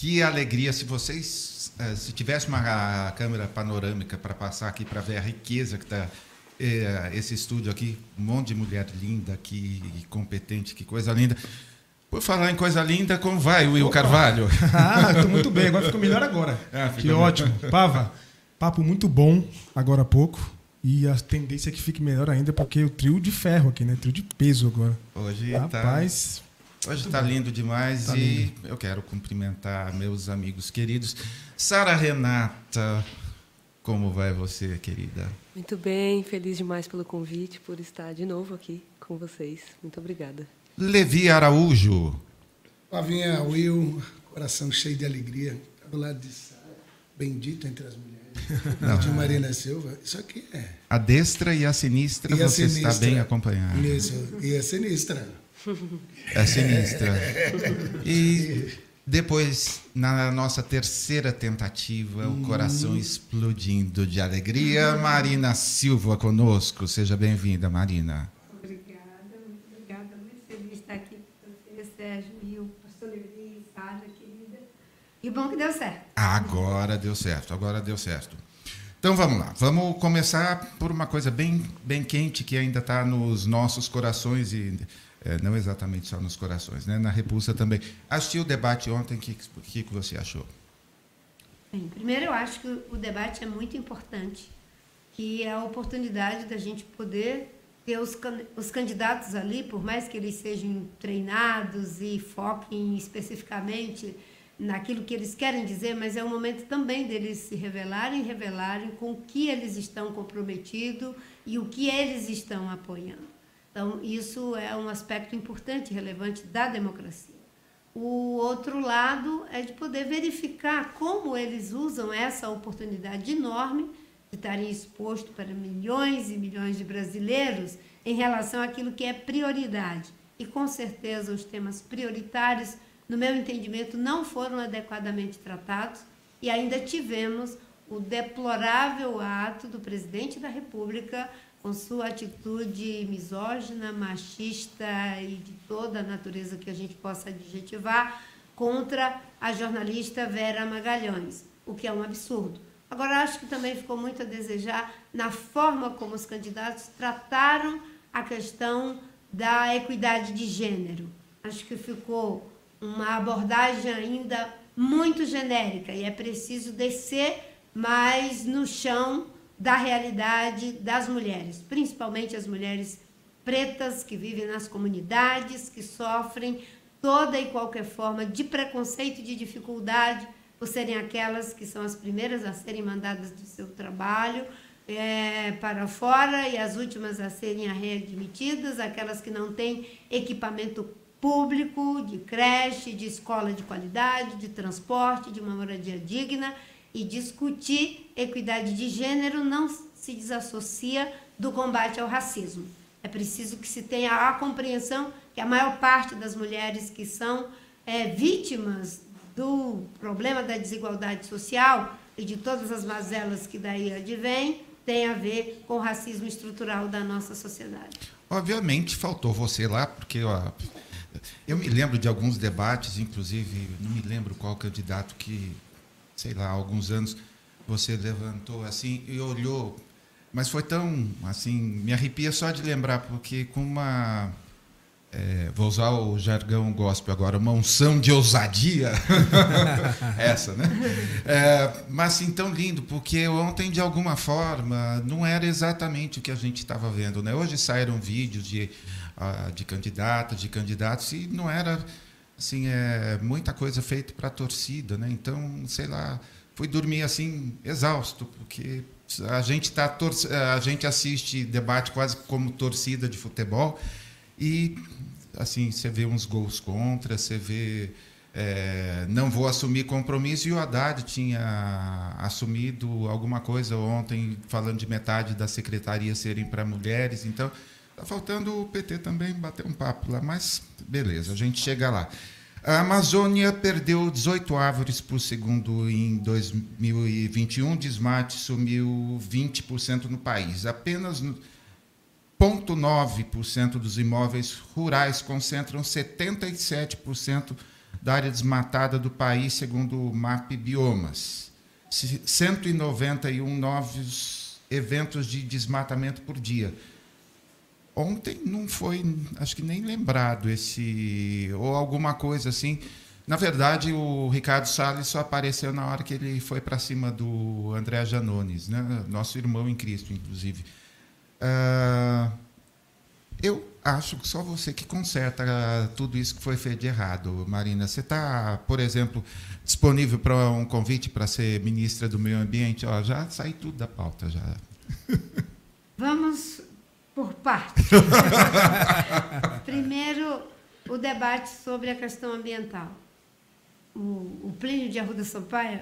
Que alegria se vocês, eh, se tivesse uma câmera panorâmica para passar aqui para ver a riqueza que está eh, esse estúdio aqui, um monte de mulher linda aqui, competente, que coisa linda. Por falar em coisa linda, como vai, Will Opa. Carvalho? Ah, estou muito bem, agora ficou melhor agora. Ah, que ótimo. Pava, papo muito bom agora há pouco. E a tendência é que fique melhor ainda, porque o trio de ferro aqui, né? Trio de peso agora. Hoje tá Rapaz, tá, hoje está lindo demais tá e lindo. eu quero cumprimentar meus amigos queridos. Sara Renata, como vai você, querida? Muito bem, feliz demais pelo convite, por estar de novo aqui com vocês. Muito obrigada. Levi Araújo. Flavinha Will, coração cheio de alegria, do lado de Sara, bendito entre as mulheres. Não. De Marina Silva, isso aqui é. A destra e a sinistra, e a você sinistra. está bem acompanhado. Isso, e a sinistra. É sinistra. E depois, na nossa terceira tentativa, hum. o coração explodindo de alegria, Marina Silva conosco. Seja bem-vinda, Marina. Obrigada, muito obrigada. Muito feliz de estar aqui com você, Sérgio, e o pastor Levi, Sara, querida. E bom que deu certo. Agora deu certo, agora deu certo. Então vamos lá, vamos começar por uma coisa bem, bem quente que ainda está nos nossos corações e é, não exatamente só nos corações, né? na repulsa também. Assistiu o debate ontem, o que, que, que você achou? Bem, primeiro eu acho que o debate é muito importante, que é a oportunidade da gente poder ter os, os candidatos ali, por mais que eles sejam treinados e foquem especificamente naquilo que eles querem dizer, mas é o momento também deles se revelarem, revelarem com o que eles estão comprometidos e o que eles estão apoiando. Então, isso é um aspecto importante, relevante da democracia. O outro lado é de poder verificar como eles usam essa oportunidade enorme de estarem expostos para milhões e milhões de brasileiros em relação àquilo que é prioridade. E com certeza os temas prioritários no meu entendimento, não foram adequadamente tratados e ainda tivemos o deplorável ato do presidente da República com sua atitude misógina, machista e de toda a natureza que a gente possa adjetivar contra a jornalista Vera Magalhães, o que é um absurdo. Agora, acho que também ficou muito a desejar na forma como os candidatos trataram a questão da equidade de gênero. Acho que ficou uma abordagem ainda muito genérica e é preciso descer mais no chão da realidade das mulheres, principalmente as mulheres pretas que vivem nas comunidades, que sofrem toda e qualquer forma de preconceito e de dificuldade por serem aquelas que são as primeiras a serem mandadas do seu trabalho é, para fora e as últimas a serem readmitidas, aquelas que não têm equipamento público, de creche, de escola de qualidade, de transporte, de uma moradia digna e discutir equidade de gênero não se desassocia do combate ao racismo. É preciso que se tenha a compreensão que a maior parte das mulheres que são é, vítimas do problema da desigualdade social e de todas as mazelas que daí advêm tem a ver com o racismo estrutural da nossa sociedade. Obviamente faltou você lá, porque ó, eu me lembro de alguns debates, inclusive, não me lembro qual candidato que, sei lá, há alguns anos você levantou assim e olhou, mas foi tão assim, me arrepia só de lembrar, porque com uma é, vou usar o jargão gospel agora, uma unção de ousadia. Essa, né? É, mas assim, tão lindo, porque ontem, de alguma forma, não era exatamente o que a gente estava vendo. Né? Hoje saíram vídeos de de candidatas, de candidatos, e não era assim, é, muita coisa feita para a torcida, né? Então, sei lá, fui dormir assim exausto, porque a gente tá a gente assiste debate quase como torcida de futebol e assim você vê uns gols contra, você vê é, não vou assumir compromisso e o Haddad tinha assumido alguma coisa ontem falando de metade da secretaria serem para mulheres, então Está faltando o PT também bater um papo lá, mas beleza, a gente chega lá. A Amazônia perdeu 18 árvores por segundo em 2021, desmate sumiu 20% no país. Apenas 0,9% dos imóveis rurais concentram 77% da área desmatada do país, segundo o MAP Biomas. 191 novos eventos de desmatamento por dia. Ontem não foi, acho que nem lembrado esse, ou alguma coisa assim. Na verdade, o Ricardo Salles só apareceu na hora que ele foi para cima do André Janones, né? nosso irmão em Cristo, inclusive. Uh, eu acho que só você que conserta tudo isso que foi feito de errado, Marina. Você está, por exemplo, disponível para um convite para ser ministra do Meio Ambiente? Ó, já saí tudo da pauta já. Vamos por partes. Primeiro, o debate sobre a questão ambiental. O, o Plínio de Arruda Sampaio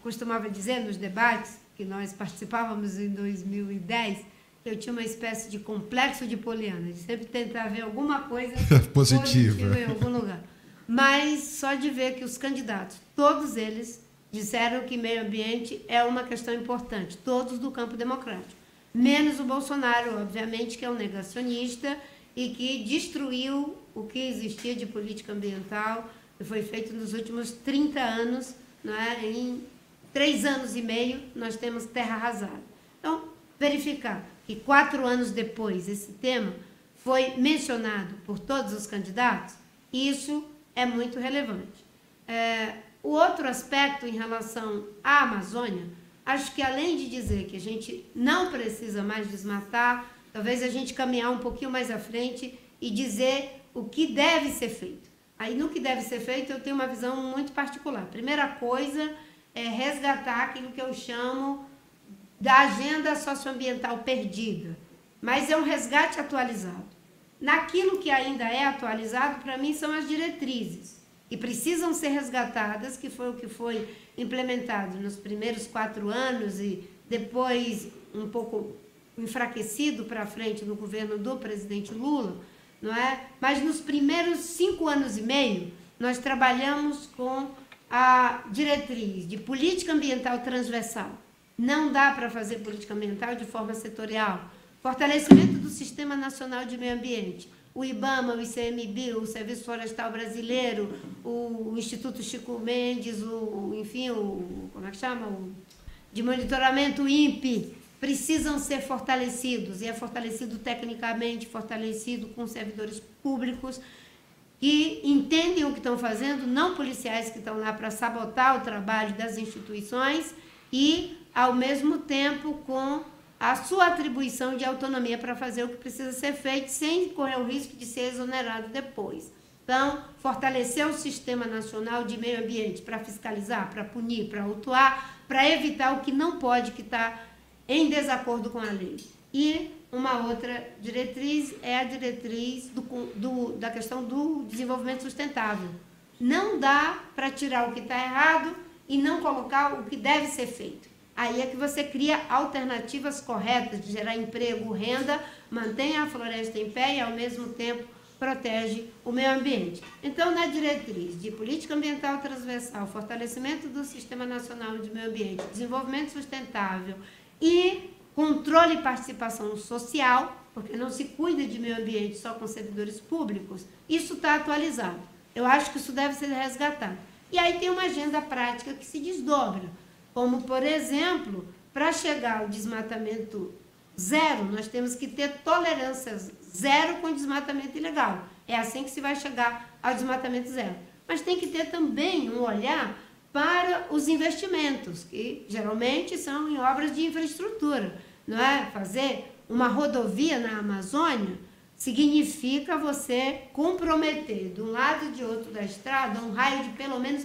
costumava dizer nos debates que nós participávamos em 2010 eu tinha uma espécie de complexo de Poliana, de sempre tentar ver alguma coisa positiva. positiva em algum lugar. Mas só de ver que os candidatos, todos eles, disseram que meio ambiente é uma questão importante, todos do campo democrático. Menos o Bolsonaro, obviamente, que é um negacionista e que destruiu o que existia de política ambiental, que foi feito nos últimos 30 anos, não é? em três anos e meio, nós temos terra arrasada. Então, verificar que quatro anos depois esse tema foi mencionado por todos os candidatos, isso é muito relevante. É, o outro aspecto em relação à Amazônia, acho que além de dizer que a gente não precisa mais desmatar, talvez a gente caminhar um pouquinho mais à frente e dizer o que deve ser feito. Aí, no que deve ser feito, eu tenho uma visão muito particular. Primeira coisa é resgatar aquilo que eu chamo da agenda socioambiental perdida, mas é um resgate atualizado. Naquilo que ainda é atualizado, para mim, são as diretrizes, que precisam ser resgatadas, que foi o que foi implementado nos primeiros quatro anos e depois um pouco enfraquecido para frente no governo do presidente Lula, não é? Mas nos primeiros cinco anos e meio, nós trabalhamos com a diretriz de política ambiental transversal não dá para fazer política ambiental de forma setorial. Fortalecimento do Sistema Nacional de Meio Ambiente. O IBAMA, o ICMBio, o Serviço Florestal Brasileiro, o Instituto Chico Mendes, o, enfim, o, como é que chama? O, de monitoramento INPE, precisam ser fortalecidos, e é fortalecido tecnicamente, fortalecido com servidores públicos que entendem o que estão fazendo, não policiais que estão lá para sabotar o trabalho das instituições e ao mesmo tempo com a sua atribuição de autonomia para fazer o que precisa ser feito, sem correr o risco de ser exonerado depois. Então, fortalecer o Sistema Nacional de Meio Ambiente para fiscalizar, para punir, para autuar, para evitar o que não pode, que está em desacordo com a lei. E uma outra diretriz é a diretriz do, do, da questão do desenvolvimento sustentável. Não dá para tirar o que está errado e não colocar o que deve ser feito. Aí é que você cria alternativas corretas de gerar emprego, renda, mantém a floresta em pé e, ao mesmo tempo, protege o meio ambiente. Então, na diretriz de política ambiental transversal, fortalecimento do Sistema Nacional de Meio Ambiente, desenvolvimento sustentável e controle e participação social, porque não se cuida de meio ambiente só com servidores públicos, isso está atualizado. Eu acho que isso deve ser resgatado. E aí tem uma agenda prática que se desdobra como, por exemplo, para chegar ao desmatamento zero, nós temos que ter tolerância zero com desmatamento ilegal. É assim que se vai chegar ao desmatamento zero. Mas tem que ter também um olhar para os investimentos, que geralmente são em obras de infraestrutura. Não é? Fazer uma rodovia na Amazônia significa você comprometer de um lado e de outro da estrada um raio de pelo menos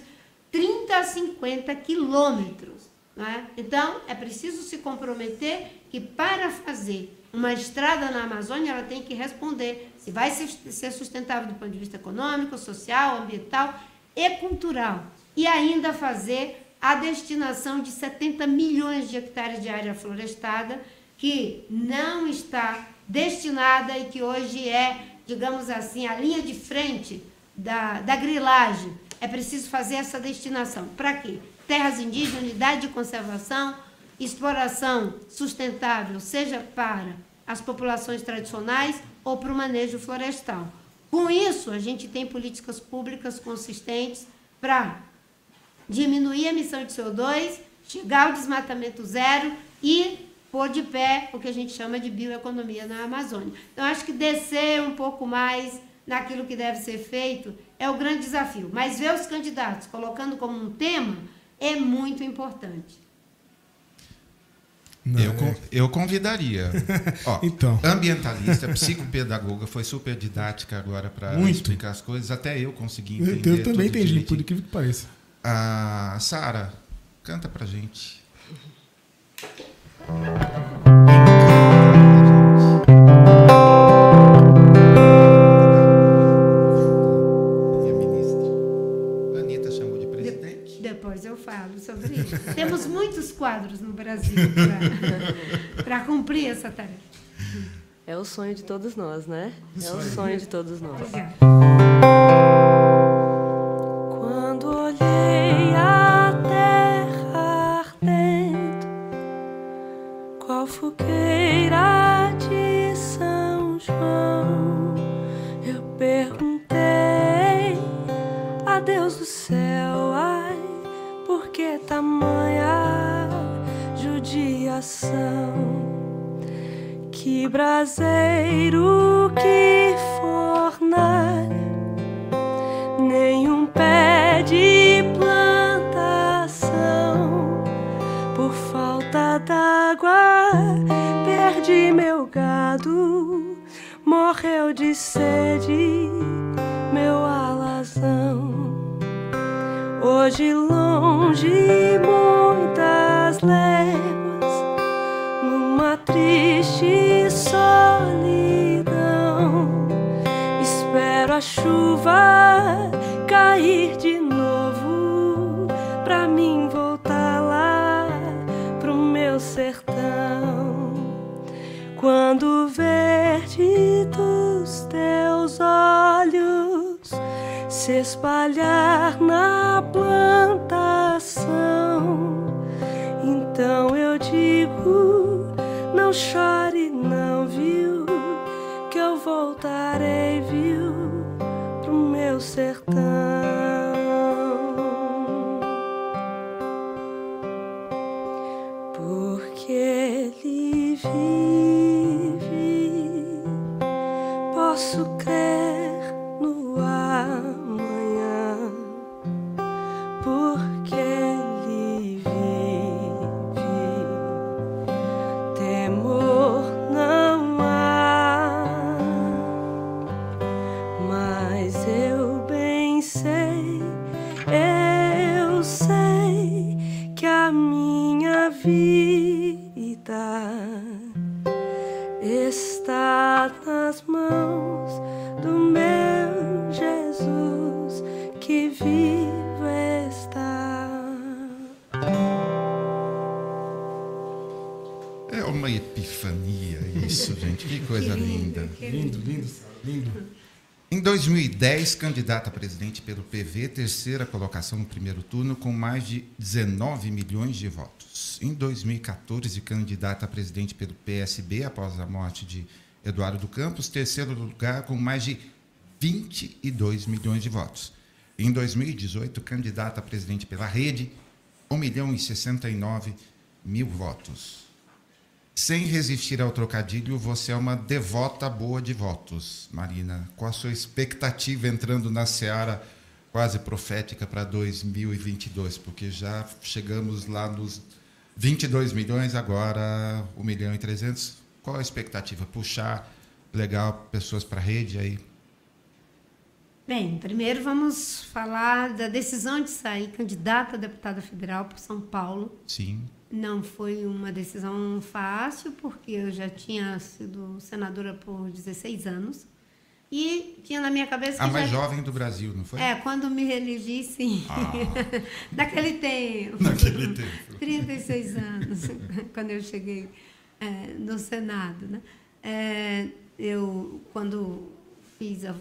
30 a 50 quilômetros. É? Então, é preciso se comprometer que para fazer uma estrada na Amazônia, ela tem que responder se vai ser sustentável do ponto de vista econômico, social, ambiental e cultural. E ainda fazer a destinação de 70 milhões de hectares de área florestada, que não está destinada e que hoje é, digamos assim, a linha de frente da, da grilagem é preciso fazer essa destinação. Para quê? Terras indígenas, unidade de conservação, exploração sustentável, seja para as populações tradicionais ou para o manejo florestal. Com isso, a gente tem políticas públicas consistentes para diminuir a emissão de CO2, chegar ao desmatamento zero e pôr de pé o que a gente chama de bioeconomia na Amazônia. Então, acho que descer um pouco mais naquilo que deve ser feito é o grande desafio. Mas ver os candidatos colocando como um tema é muito importante. Não, eu, é. eu convidaria. Ó, então. Ambientalista, psicopedagoga, foi super didática agora para explicar as coisas. Até eu consegui entender. Eu, eu também entendi, direitinho. por incrível que pareça. A Sara, canta pra gente. quadros no Brasil para cumprir essa tarefa. É o sonho de todos nós, né? É o sonho de todos nós. Obrigada. Que Espero a chuva cair de novo pra mim voltar lá pro meu sertão. Quando verde dos teus olhos se espalhar na plantação. Então eu digo: não chore, não viu? Que eu voltarei, lindo. Em 2010, candidato a presidente pelo PV, terceira colocação no primeiro turno, com mais de 19 milhões de votos. Em 2014, candidato a presidente pelo PSB, após a morte de Eduardo Campos, terceiro lugar, com mais de 22 milhões de votos. Em 2018, candidato a presidente pela Rede, 1 milhão e 69 mil votos. Sem resistir ao trocadilho, você é uma devota boa de votos, Marina. Qual a sua expectativa entrando na seara quase profética para 2022? Porque já chegamos lá nos 22 milhões, agora 1 milhão e 300. Qual a expectativa? Puxar legal pessoas para a rede aí? Bem, primeiro vamos falar da decisão de sair candidata a deputada federal por São Paulo. Sim. Não foi uma decisão fácil, porque eu já tinha sido senadora por 16 anos. E tinha na minha cabeça. A mais já... jovem do Brasil, não foi? É, quando me reelegi, sim. Ah. Naquele tempo. Naquele tempo. 36 anos, quando eu cheguei é, no Senado. Né? É, eu, quando fiz a,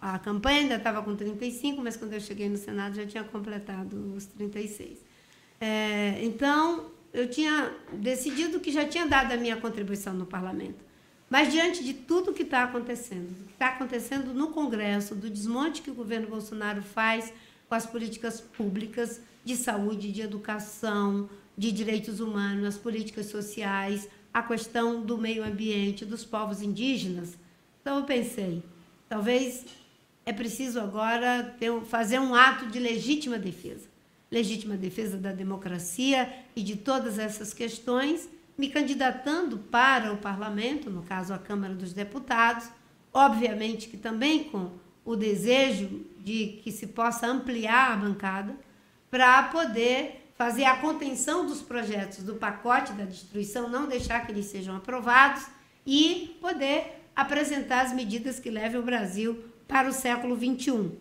a, a campanha, ainda estava com 35, mas quando eu cheguei no Senado já tinha completado os 36. É, então, eu tinha decidido que já tinha dado a minha contribuição no parlamento. Mas diante de tudo que está acontecendo, que está acontecendo no Congresso, do desmonte que o governo Bolsonaro faz com as políticas públicas de saúde, de educação, de direitos humanos, as políticas sociais, a questão do meio ambiente, dos povos indígenas. Então eu pensei, talvez é preciso agora ter, fazer um ato de legítima defesa. Legítima defesa da democracia e de todas essas questões, me candidatando para o parlamento, no caso a Câmara dos Deputados, obviamente que também com o desejo de que se possa ampliar a bancada, para poder fazer a contenção dos projetos do pacote da destruição, não deixar que eles sejam aprovados e poder apresentar as medidas que levem o Brasil para o século XXI.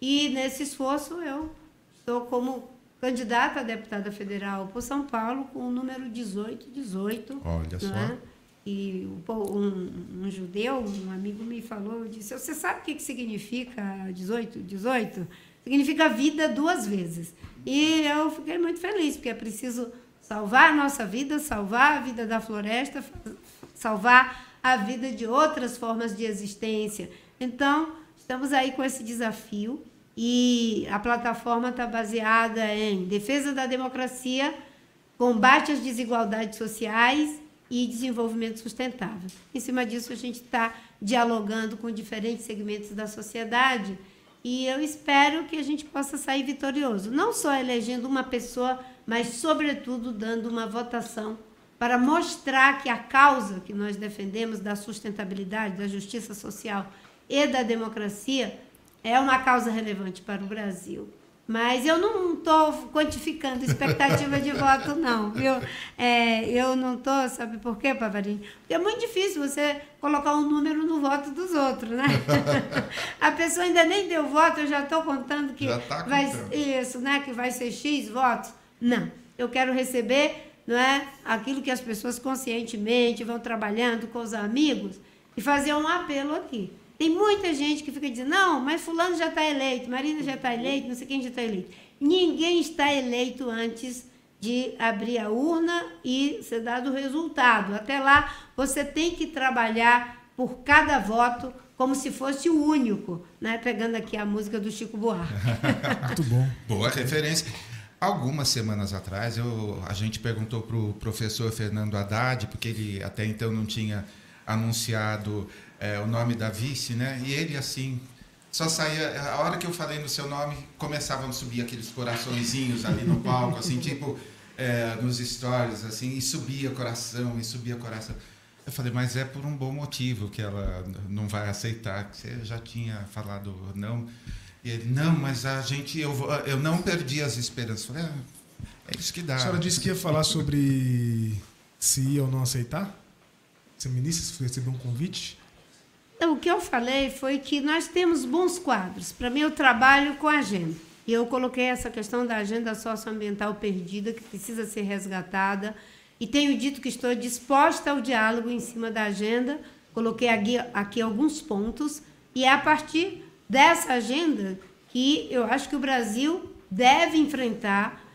E nesse esforço eu estou como candidata a deputada federal por São Paulo com o número 1818. Olha só. É? E um, um, judeu, um amigo me falou, disse, você sabe o que, que significa 18? 18? Significa vida duas vezes. E eu fiquei muito feliz, porque é preciso salvar a nossa vida, salvar a vida da floresta, salvar a vida de outras formas de existência. Então, estamos aí com esse desafio e a plataforma está baseada em defesa da democracia, combate às desigualdades sociais e desenvolvimento sustentável. Em cima disso, a gente está dialogando com diferentes segmentos da sociedade e eu espero que a gente possa sair vitorioso, não só elegendo uma pessoa, mas, sobretudo, dando uma votação para mostrar que a causa que nós defendemos da sustentabilidade, da justiça social e da democracia é uma causa relevante para o Brasil. Mas eu não estou quantificando expectativa de voto, não, viu? É, eu não estou, sabe por quê, Pavarinho? Porque é muito difícil você colocar um número no voto dos outros, né? A pessoa ainda nem deu voto, eu já estou contando que tá vai isso, né? Que vai ser X votos. Não. Eu quero receber não é, aquilo que as pessoas conscientemente vão trabalhando com os amigos e fazer um apelo aqui. Tem muita gente que fica dizendo, não, mas fulano já está eleito, Marina já está eleito, não sei quem já está eleito. Ninguém está eleito antes de abrir a urna e ser dado o resultado. Até lá, você tem que trabalhar por cada voto como se fosse o único, né? pegando aqui a música do Chico Buarque. Muito bom. Boa referência. Algumas semanas atrás, eu, a gente perguntou para o professor Fernando Haddad, porque ele até então não tinha anunciado é, o nome da vice, né? E ele, assim, só saía. A hora que eu falei no seu nome, começavam a subir aqueles coraçõezinhos ali no palco, assim, tipo, é, nos stories, assim, e subia coração, e subia coração. Eu falei, mas é por um bom motivo que ela não vai aceitar, que você já tinha falado não. E ele, não, mas a gente, eu, eu não perdi as esperanças. Eu falei, ah, é isso que dá. A senhora disse que ia falar sobre se ia ou não aceitar? Ministra, se receber um convite? Então, o que eu falei foi que nós temos bons quadros. Para mim, eu trabalho com a agenda. E eu coloquei essa questão da agenda socioambiental perdida, que precisa ser resgatada. E tenho dito que estou disposta ao diálogo em cima da agenda. Coloquei aqui, aqui alguns pontos. E é a partir dessa agenda que eu acho que o Brasil deve enfrentar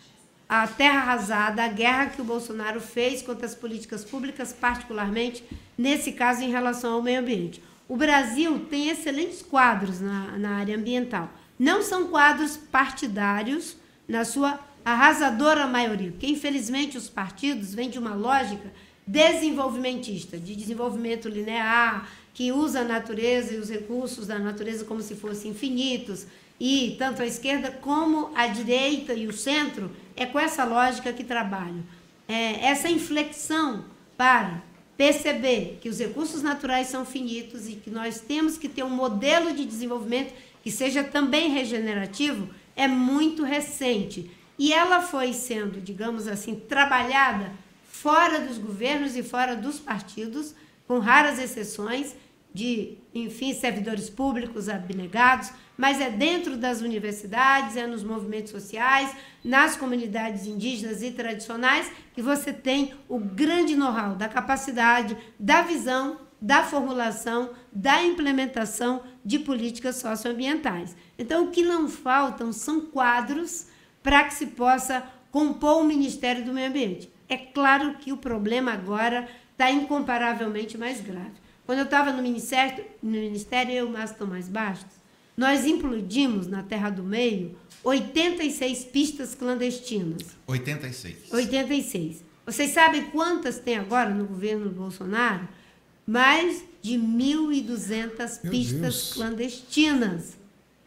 a terra arrasada, a guerra que o Bolsonaro fez contra as políticas públicas, particularmente nesse caso em relação ao meio ambiente. O Brasil tem excelentes quadros na, na área ambiental. Não são quadros partidários, na sua arrasadora maioria, porque infelizmente os partidos vêm de uma lógica desenvolvimentista, de desenvolvimento linear, que usa a natureza e os recursos da natureza como se fossem infinitos, e tanto a esquerda como a direita e o centro é com essa lógica que trabalham. É, essa inflexão para perceber que os recursos naturais são finitos e que nós temos que ter um modelo de desenvolvimento que seja também regenerativo é muito recente. E ela foi sendo, digamos assim, trabalhada fora dos governos e fora dos partidos, com raras exceções de, enfim, servidores públicos abnegados, mas é dentro das universidades, é nos movimentos sociais, nas comunidades indígenas e tradicionais que você tem o grande know-how da capacidade, da visão, da formulação, da implementação de políticas socioambientais. Então, o que não faltam são quadros para que se possa compor o Ministério do Meio Ambiente. É claro que o problema agora está incomparavelmente mais grave. Quando eu estava no ministério, no ministério, eu e o Márcio Tomás Bastos, nós implodimos na Terra do Meio 86 pistas clandestinas. 86. 86. Vocês sabem quantas tem agora no governo Bolsonaro? Mais de 1.200 pistas Deus. clandestinas.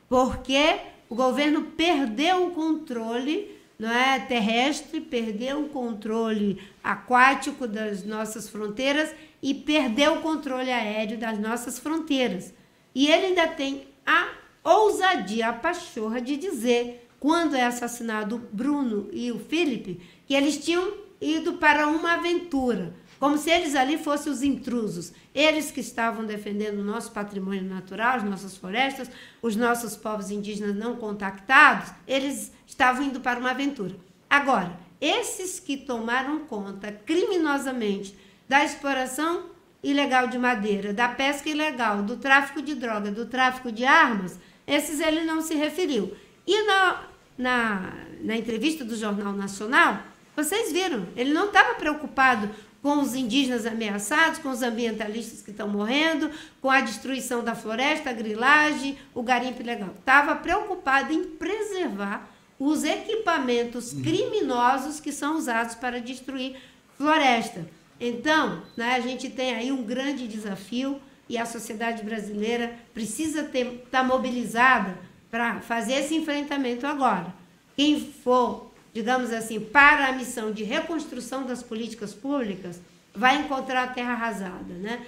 Porque o governo perdeu o controle não é, terrestre, perdeu o controle aquático das nossas fronteiras e perdeu o controle aéreo das nossas fronteiras. E ele ainda tem a ousadia, a pachorra de dizer, quando é assassinado o Bruno e o Felipe, que eles tinham ido para uma aventura, como se eles ali fossem os intrusos. Eles que estavam defendendo o nosso patrimônio natural, as nossas florestas, os nossos povos indígenas não contactados, eles estavam indo para uma aventura. Agora, esses que tomaram conta criminosamente da exploração ilegal de madeira, da pesca ilegal, do tráfico de droga, do tráfico de armas, esses ele não se referiu. E na, na, na entrevista do Jornal Nacional, vocês viram, ele não estava preocupado com os indígenas ameaçados, com os ambientalistas que estão morrendo, com a destruição da floresta, a grilagem, o garimpo ilegal. Estava preocupado em preservar os equipamentos criminosos que são usados para destruir floresta. Então, né, a gente tem aí um grande desafio e a sociedade brasileira precisa estar tá mobilizada para fazer esse enfrentamento agora. Quem for, digamos assim, para a missão de reconstrução das políticas públicas, vai encontrar a terra arrasada, né?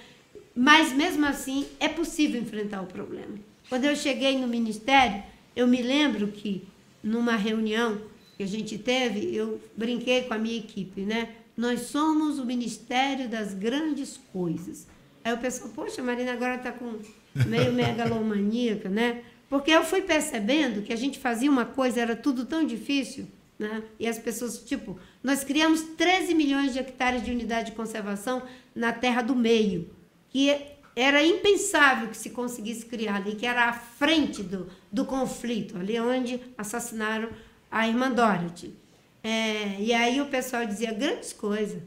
Mas mesmo assim é possível enfrentar o problema. Quando eu cheguei no ministério, eu me lembro que numa reunião que a gente teve, eu brinquei com a minha equipe, né? Nós somos o ministério das grandes coisas. Aí o pessoal, poxa, Marina agora está com meio megalomaníaca, né? Porque eu fui percebendo que a gente fazia uma coisa, era tudo tão difícil, né? E as pessoas, tipo, nós criamos 13 milhões de hectares de unidade de conservação na terra do meio, que era impensável que se conseguisse criar ali, que era à frente do, do conflito, ali onde assassinaram a irmã Dorothy. É, e aí o pessoal dizia grandes coisas.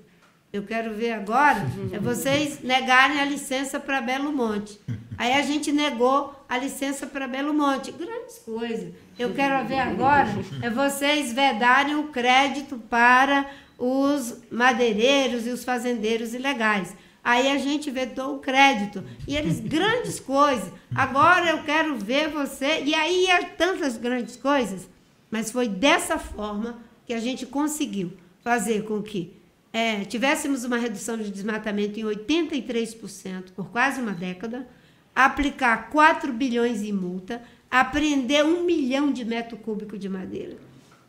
Eu quero ver agora é vocês negarem a licença para Belo Monte. Aí a gente negou a licença para Belo Monte. Grandes coisas. Eu quero ver agora é vocês vedarem o crédito para os madeireiros e os fazendeiros ilegais. Aí a gente vetou o crédito. E eles, grandes coisas. Agora eu quero ver você. E aí tantas grandes coisas. Mas foi dessa forma que a gente conseguiu fazer com que é, tivéssemos uma redução de desmatamento em 83% por quase uma década, aplicar 4 bilhões em multa, apreender um milhão de metro cúbico de madeira.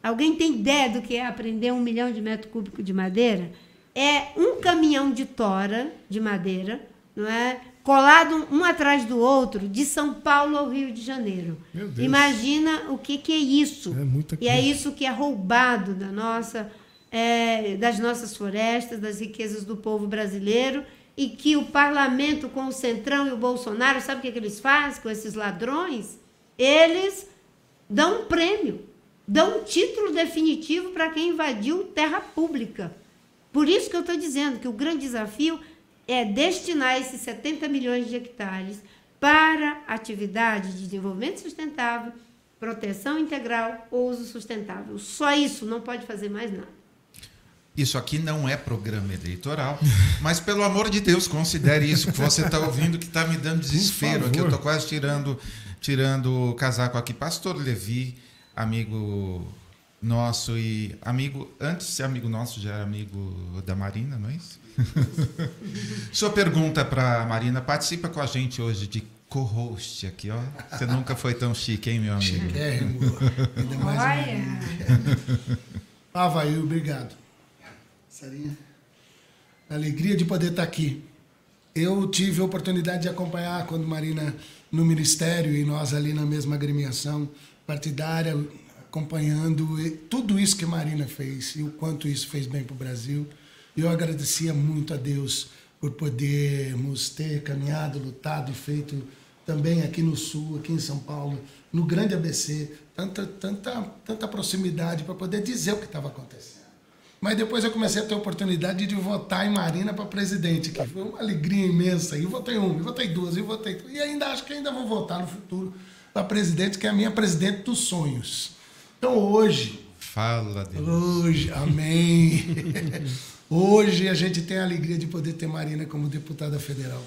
Alguém tem ideia do que é aprender um milhão de metro cúbico de madeira? É um caminhão de tora de madeira, não é? Colado um atrás do outro, de São Paulo ao Rio de Janeiro. Imagina o que, que é isso. É e é isso que é roubado da nossa é, das nossas florestas, das riquezas do povo brasileiro, e que o parlamento, com o Centrão e o Bolsonaro, sabe o que, que eles fazem com esses ladrões? Eles dão um prêmio, dão um título definitivo para quem invadiu terra pública. Por isso que eu estou dizendo que o grande desafio é destinar esses 70 milhões de hectares para atividade de desenvolvimento sustentável, proteção integral ou uso sustentável. Só isso, não pode fazer mais nada. Isso aqui não é programa eleitoral, mas pelo amor de Deus, considere isso que você está ouvindo que está me dando desespero aqui. Eu estou quase tirando, tirando o casaco aqui. Pastor Levi, amigo nosso e amigo, antes de ser amigo nosso, já era amigo da Marina, não é isso? Sua pergunta para Marina, participa com a gente hoje de co-host aqui, ó. Você nunca foi tão chique, hein, meu amigo? Chiquérrimo. Ainda mais Olha. Havaí, obrigado. Sarinha. Alegria de poder estar aqui. Eu tive a oportunidade de acompanhar quando Marina no ministério e nós ali na mesma agremiação partidária, acompanhando tudo isso que Marina fez e o quanto isso fez bem para o Brasil. Eu agradecia muito a Deus por podermos ter caminhado, lutado e feito também aqui no Sul, aqui em São Paulo, no grande ABC, tanta, tanta, tanta proximidade para poder dizer o que estava acontecendo. Mas depois eu comecei a ter a oportunidade de votar em Marina para presidente, que foi uma alegria imensa. E votei uma, e votei duas, e votei. E ainda acho que ainda vou votar no futuro para presidente, que é a minha presidente dos sonhos. Então hoje. Fala, Deus. Hoje, amém. hoje a gente tem a alegria de poder ter Marina como deputada federal.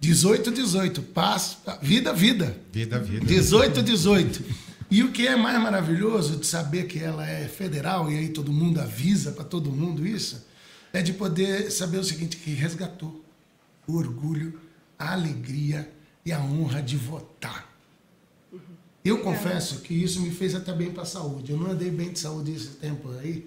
18, 18. Paz, vida, vida. Vida, vida. 18, 18. E o que é mais maravilhoso de saber que ela é federal, e aí todo mundo avisa para todo mundo isso, é de poder saber o seguinte, que resgatou o orgulho, a alegria e a honra de votar. Eu confesso que isso me fez até bem para a saúde. Eu não andei bem de saúde esse tempo aí,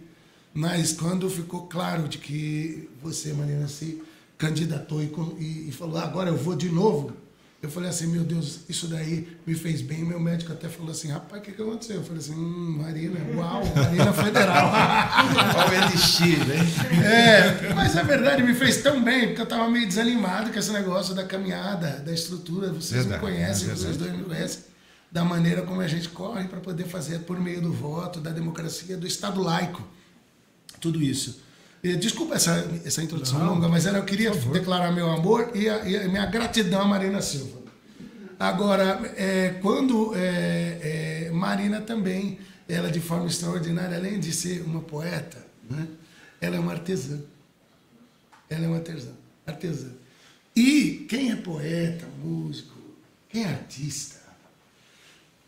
mas quando ficou claro de que você, Marina, se candidatou e, e, e falou, ah, agora eu vou de novo, eu falei assim, meu Deus, isso daí me fez bem. Meu médico até falou assim, rapaz, o que, que aconteceu? Eu falei assim, hum, Marina, uau, Marina Federal. Qual elixir, né? É, mas a verdade me fez tão bem, porque eu estava meio desanimado com esse negócio da caminhada, da estrutura. Vocês verdade, me conhecem, vocês dois me conhecem, da maneira como a gente corre para poder fazer por meio do voto, da democracia, do Estado laico. Tudo isso. Desculpa essa, essa introdução Não, longa, mas era, eu queria declarar meu amor e a, e a, minha gratidão a Marina Silva. Agora, é, quando é, é, Marina também, ela de forma extraordinária, além de ser uma poeta, né, ela é uma artesã. Ela é uma artesã. artesã. E quem é poeta, músico, quem é artista,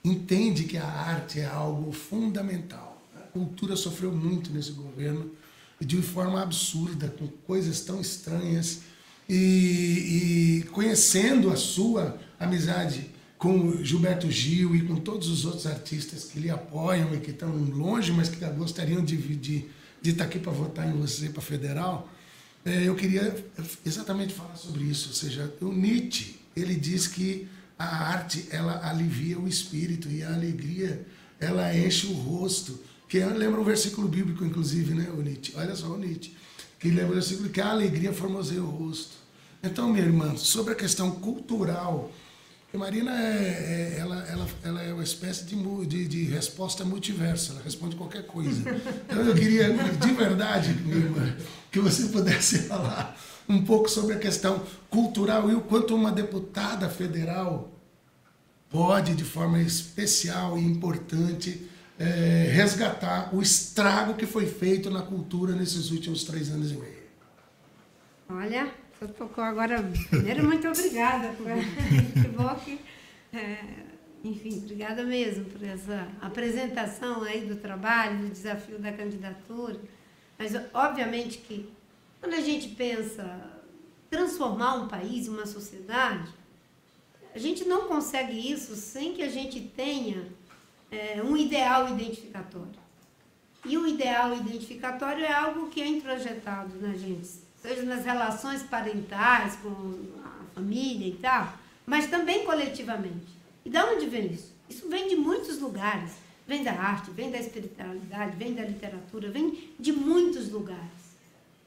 entende que a arte é algo fundamental. Cultura sofreu muito nesse governo de forma absurda, com coisas tão estranhas, e, e conhecendo a sua amizade com Gilberto Gil e com todos os outros artistas que lhe apoiam e que estão longe, mas que gostariam de, de, de estar aqui para votar em você para federal, é, eu queria exatamente falar sobre isso. Ou seja, o Nietzsche, ele diz que a arte ela alivia o espírito e a alegria ela enche o rosto. Que lembra um versículo bíblico, inclusive, né, o Nietzsche? Olha só o Nietzsche. Que lembra o versículo que a alegria formoseia o rosto. Então, minha irmã, sobre a questão cultural, a Marina é, é, ela, ela, ela é uma espécie de, de, de, resposta multiversa, ela responde qualquer coisa. Então eu queria, de verdade, minha irmã, que você pudesse falar um pouco sobre a questão cultural e o quanto uma deputada federal pode, de forma especial e importante, é, resgatar o estrago que foi feito na cultura nesses últimos três anos e meio. Olha, você tocou agora. Primeiro, muito obrigada. Que bom que. Enfim, obrigada mesmo por essa apresentação aí do trabalho, do desafio da candidatura. Mas, obviamente, que quando a gente pensa transformar um país, uma sociedade, a gente não consegue isso sem que a gente tenha ideal identificatório. E o ideal identificatório é algo que é introjetado na gente, seja nas relações parentais, com a família e tal, mas também coletivamente. E de onde vem isso? Isso vem de muitos lugares. Vem da arte, vem da espiritualidade, vem da literatura, vem de muitos lugares.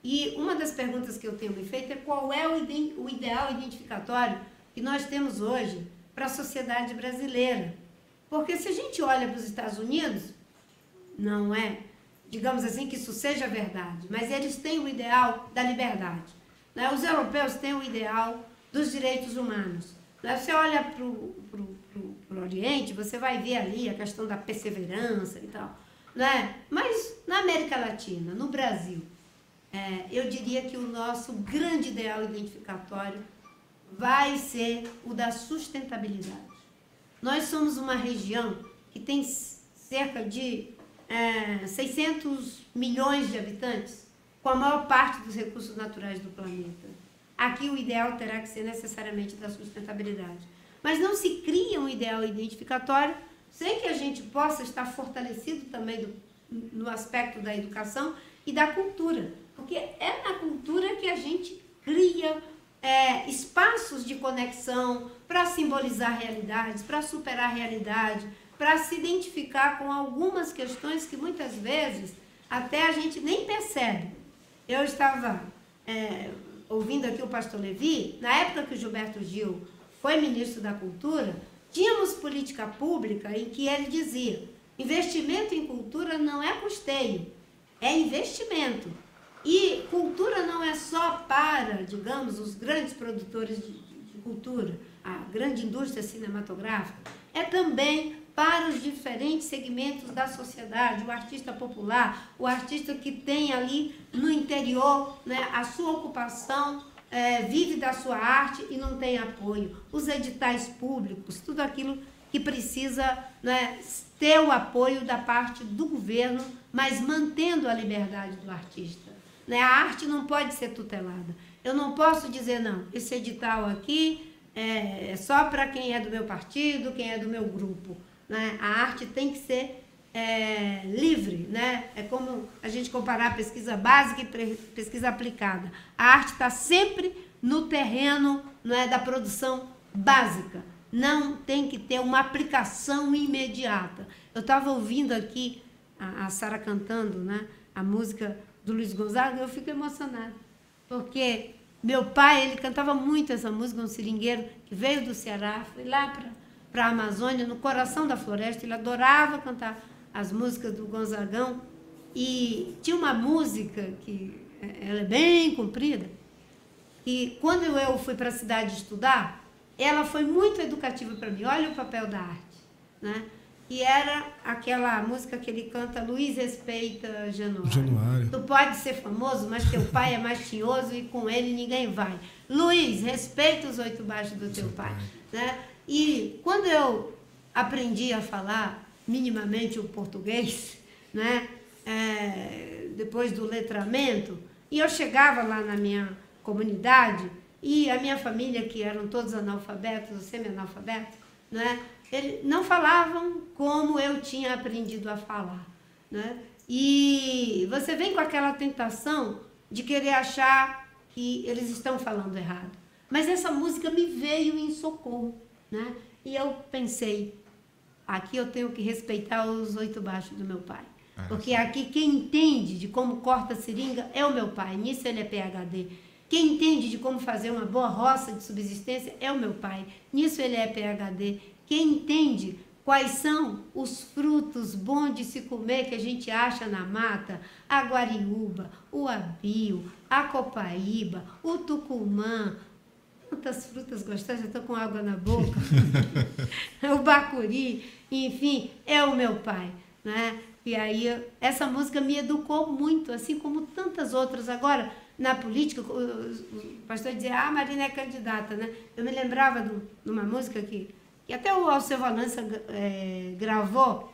E uma das perguntas que eu tenho me feito é qual é o ideal identificatório que nós temos hoje para a sociedade brasileira. Porque se a gente olha para os Estados Unidos, não é, digamos assim, que isso seja verdade, mas eles têm o ideal da liberdade. Né? Os europeus têm o ideal dos direitos humanos. Né? Você olha para o Oriente, você vai ver ali a questão da perseverança e tal. Né? Mas na América Latina, no Brasil, é, eu diria que o nosso grande ideal identificatório vai ser o da sustentabilidade. Nós somos uma região que tem cerca de é, 600 milhões de habitantes, com a maior parte dos recursos naturais do planeta. Aqui o ideal terá que ser necessariamente da sustentabilidade. Mas não se cria um ideal identificatório sem que a gente possa estar fortalecido também do, no aspecto da educação e da cultura. Porque é na cultura que a gente cria é, espaços de conexão para simbolizar realidades, para superar a realidade, para se identificar com algumas questões que muitas vezes até a gente nem percebe. Eu estava é, ouvindo aqui o pastor Levi, na época que o Gilberto Gil foi ministro da Cultura, tínhamos política pública em que ele dizia: investimento em cultura não é custeio, é investimento. E cultura não é só para, digamos, os grandes produtores de, de cultura, a grande indústria cinematográfica, é também para os diferentes segmentos da sociedade, o artista popular, o artista que tem ali no interior né, a sua ocupação, é, vive da sua arte e não tem apoio, os editais públicos, tudo aquilo que precisa né, ter o apoio da parte do governo, mas mantendo a liberdade do artista. Né? A arte não pode ser tutelada. Eu não posso dizer, não, esse edital aqui é só para quem é do meu partido, quem é do meu grupo. Né? A arte tem que ser é, livre, né? É como a gente comparar pesquisa básica e pesquisa aplicada. A arte está sempre no terreno é, da produção básica. Não tem que ter uma aplicação imediata. Eu estava ouvindo aqui a, a Sara cantando, né? A música do Luiz Gonzaga, eu fico emocionada, porque meu pai ele cantava muito essa música, um seringueiro que veio do Ceará, foi lá para a Amazônia, no coração da floresta. Ele adorava cantar as músicas do Gonzagão. E tinha uma música que é, ela é bem comprida. E quando eu fui para a cidade estudar, ela foi muito educativa para mim. Olha o papel da arte, né? E era aquela música que ele canta, Luiz respeita Januário. Januário. Tu pode ser famoso, mas teu pai é mais tinhoso e com ele ninguém vai. Luiz, respeita os oito baixos do teu pai. pai. Né? E quando eu aprendi a falar minimamente o português, né, é, depois do letramento, e eu chegava lá na minha comunidade, e a minha família, que eram todos analfabetos ou semi-analfabetos, né, eles não falavam como eu tinha aprendido a falar. Né? E você vem com aquela tentação de querer achar que eles estão falando errado. Mas essa música me veio em socorro. Né? E eu pensei, aqui eu tenho que respeitar os oito baixos do meu pai. Ah, Porque aqui quem entende de como corta a seringa é o meu pai, nisso ele é PHD. Quem entende de como fazer uma boa roça de subsistência é o meu pai, nisso ele é PHD. Quem entende quais são os frutos bons de se comer que a gente acha na mata, a guariúba, o abio, a copaíba, o tucumã, Quantas frutas gostosas, estou com água na boca. o bacuri, enfim, é o meu pai. Né? E aí, essa música me educou muito, assim como tantas outras. Agora, na política, o, pastor dizia, ah, Marina é candidata, né? Eu me lembrava de uma música que, que até o Alceu Valança é, gravou,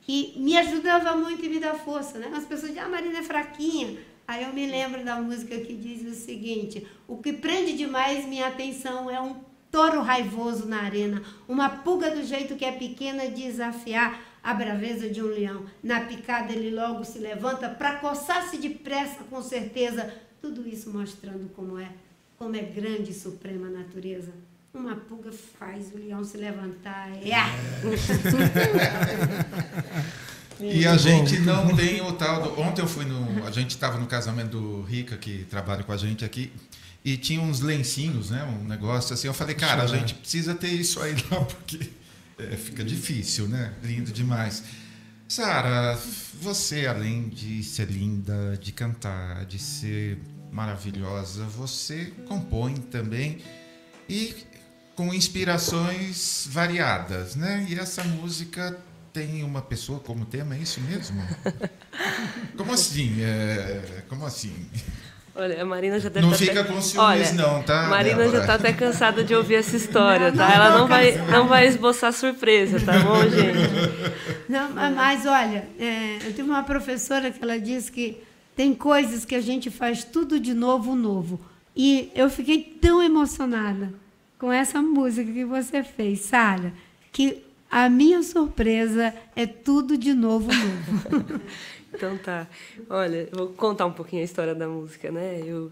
que me ajudava muito e me dá força, né? As pessoas dizem, ah, Marina é fraquinha. Aí eu me lembro da música que diz o seguinte: O que prende demais minha atenção é um touro raivoso na arena, uma pulga do jeito que é pequena desafiar a braveza de um leão. Na picada ele logo se levanta para coçar-se depressa, com certeza. Tudo isso mostrando como é, como é grande e suprema a natureza. Uma pulga faz o leão se levantar. É. E a gente não tem o tal. Do... Ontem eu fui no. A gente estava no casamento do Rica, que trabalha com a gente aqui, e tinha uns lencinhos, né? Um negócio assim. Eu falei, cara, a gente precisa ter isso aí lá, porque é, fica difícil, né? Lindo demais. Sara, você, além de ser linda, de cantar, de ser maravilhosa, você compõe também e com inspirações variadas, né? E essa música tem uma pessoa como tema, é isso mesmo? como assim? É, como assim? Olha, a Marina já deve Não tá fica até... com ciúmes, Olha, não, tá? Marina Débora? já está até cansada de ouvir essa história, não, tá? Não, Ela não, vai, não vai esboçar surpresa, tá bom, gente? Não, mas olha, é, eu tive uma professora que ela disse que tem coisas que a gente faz tudo de novo, novo. E eu fiquei tão emocionada com essa música que você fez, Sara, que a minha surpresa é tudo de novo novo. então tá. Olha, vou contar um pouquinho a história da música, né? Eu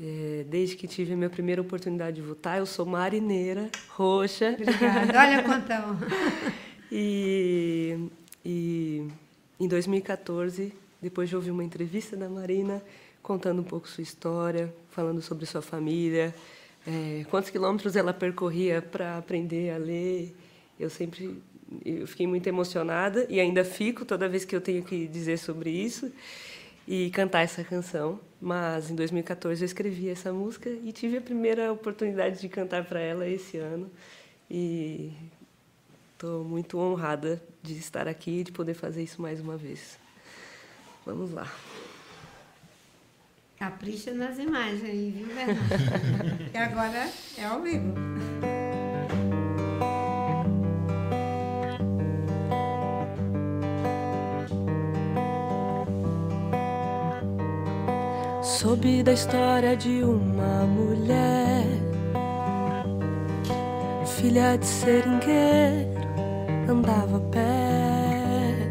é, desde que tive a minha primeira oportunidade de votar, eu sou marineira roxa. Obrigada. Olha quanto. e, e em 2014, depois de ouvir uma entrevista da Marina contando um pouco sua história, falando sobre sua família, é, quantos quilômetros ela percorria para aprender a ler eu sempre eu fiquei muito emocionada e ainda fico toda vez que eu tenho que dizer sobre isso. e cantar essa canção. Mas em 2014 eu escrevi essa música e tive a primeira oportunidade de cantar para ela esse ano. E estou muito honrada de estar aqui e de poder fazer isso mais uma vez. Vamos lá. Capricha nas imagens aí, viu, Bernardo? e agora é ao vivo. Soube da história de uma mulher, filha de seringueiro, andava a pé.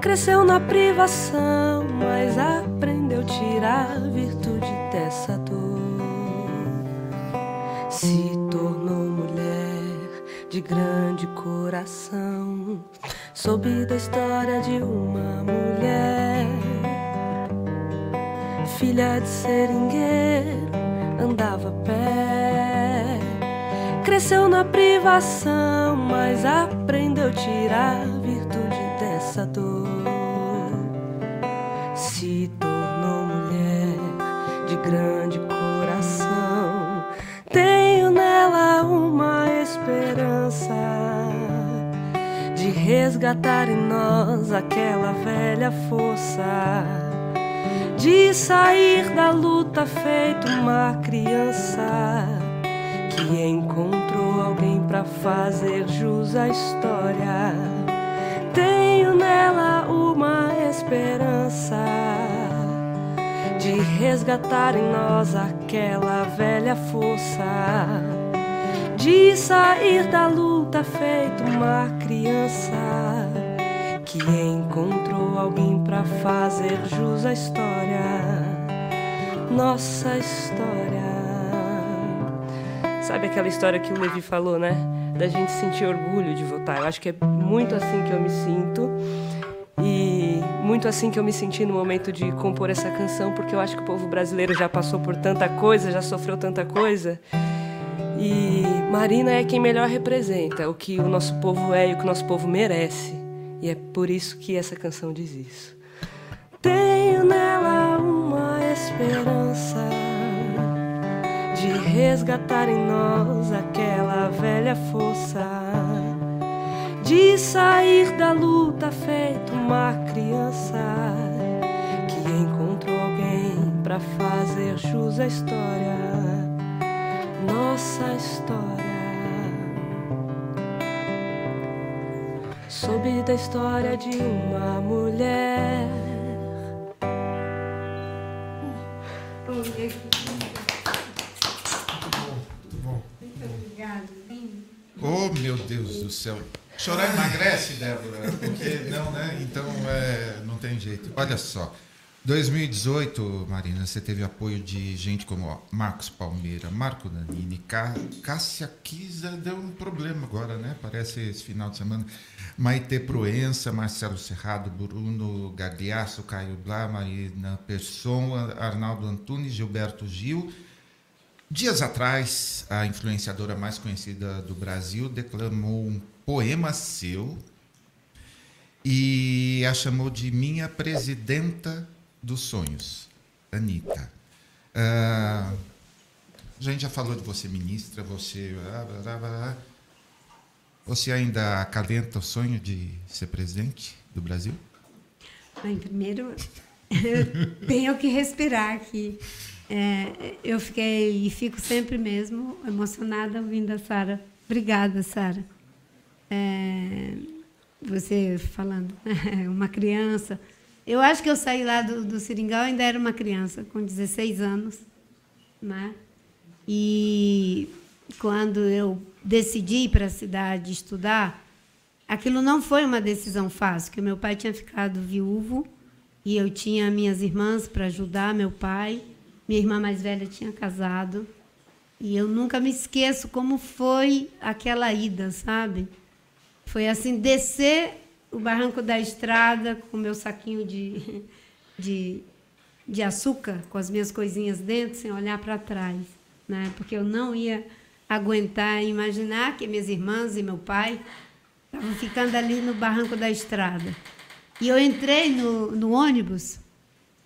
Cresceu na privação, mas a tirar a virtude dessa dor. Se tornou mulher de grande coração. Soube da história de uma mulher filha de seringueiro, andava a pé. Cresceu na privação, mas aprendeu a tirar resgatar em nós aquela velha força de sair da luta feito uma criança que encontrou alguém para fazer jus à história. Tenho nela uma esperança de resgatar em nós aquela velha força, de sair da luta feito uma criança que encontrou alguém para fazer jus à história, nossa história. Sabe aquela história que o Levi falou, né? Da gente sentir orgulho de votar. Eu acho que é muito assim que eu me sinto. E muito assim que eu me senti no momento de compor essa canção, porque eu acho que o povo brasileiro já passou por tanta coisa, já sofreu tanta coisa. E Marina é quem melhor representa o que o nosso povo é e o que o nosso povo merece. E é por isso que essa canção diz isso. Tenho nela uma esperança de resgatar em nós aquela velha força, de sair da luta feito uma criança que encontrou alguém para fazer jus à história, nossa história. Soube da história de uma mulher. Muito bom. Muito obrigada. Oh, meu Deus do céu. Chorar emagrece, Débora, porque não, né? Então é, não tem jeito. Olha só. 2018, Marina, você teve apoio de gente como Marcos Palmeira, Marco Nanini, Cá, Cássia Kisa, deu um problema agora, né? Parece esse final de semana. Maite Proença, Marcelo Serrado, Bruno Gagliasso, Caio Blá, Marina Persson, Arnaldo Antunes, Gilberto Gil. Dias atrás, a influenciadora mais conhecida do Brasil declamou um poema seu e a chamou de minha presidenta dos sonhos, Anitta. Uh, a gente já falou de você ministra, você. Você ainda acalenta o sonho de ser presidente do Brasil? Bem, primeiro, eu tenho que respirar aqui. É, eu fiquei e fico sempre mesmo emocionada ouvindo a Sara. Obrigada, Sara. É, você falando, né? uma criança eu acho que eu saí lá do, do Seringal, ainda era uma criança, com 16 anos. Né? E quando eu decidi ir para a cidade estudar, aquilo não foi uma decisão fácil, porque meu pai tinha ficado viúvo e eu tinha minhas irmãs para ajudar meu pai. Minha irmã mais velha tinha casado. E eu nunca me esqueço como foi aquela ida, sabe? Foi assim, descer o barranco da estrada com meu saquinho de, de, de açúcar, com as minhas coisinhas dentro, sem olhar para trás. Né? Porque eu não ia aguentar imaginar que minhas irmãs e meu pai estavam ficando ali no barranco da estrada. E eu entrei no, no ônibus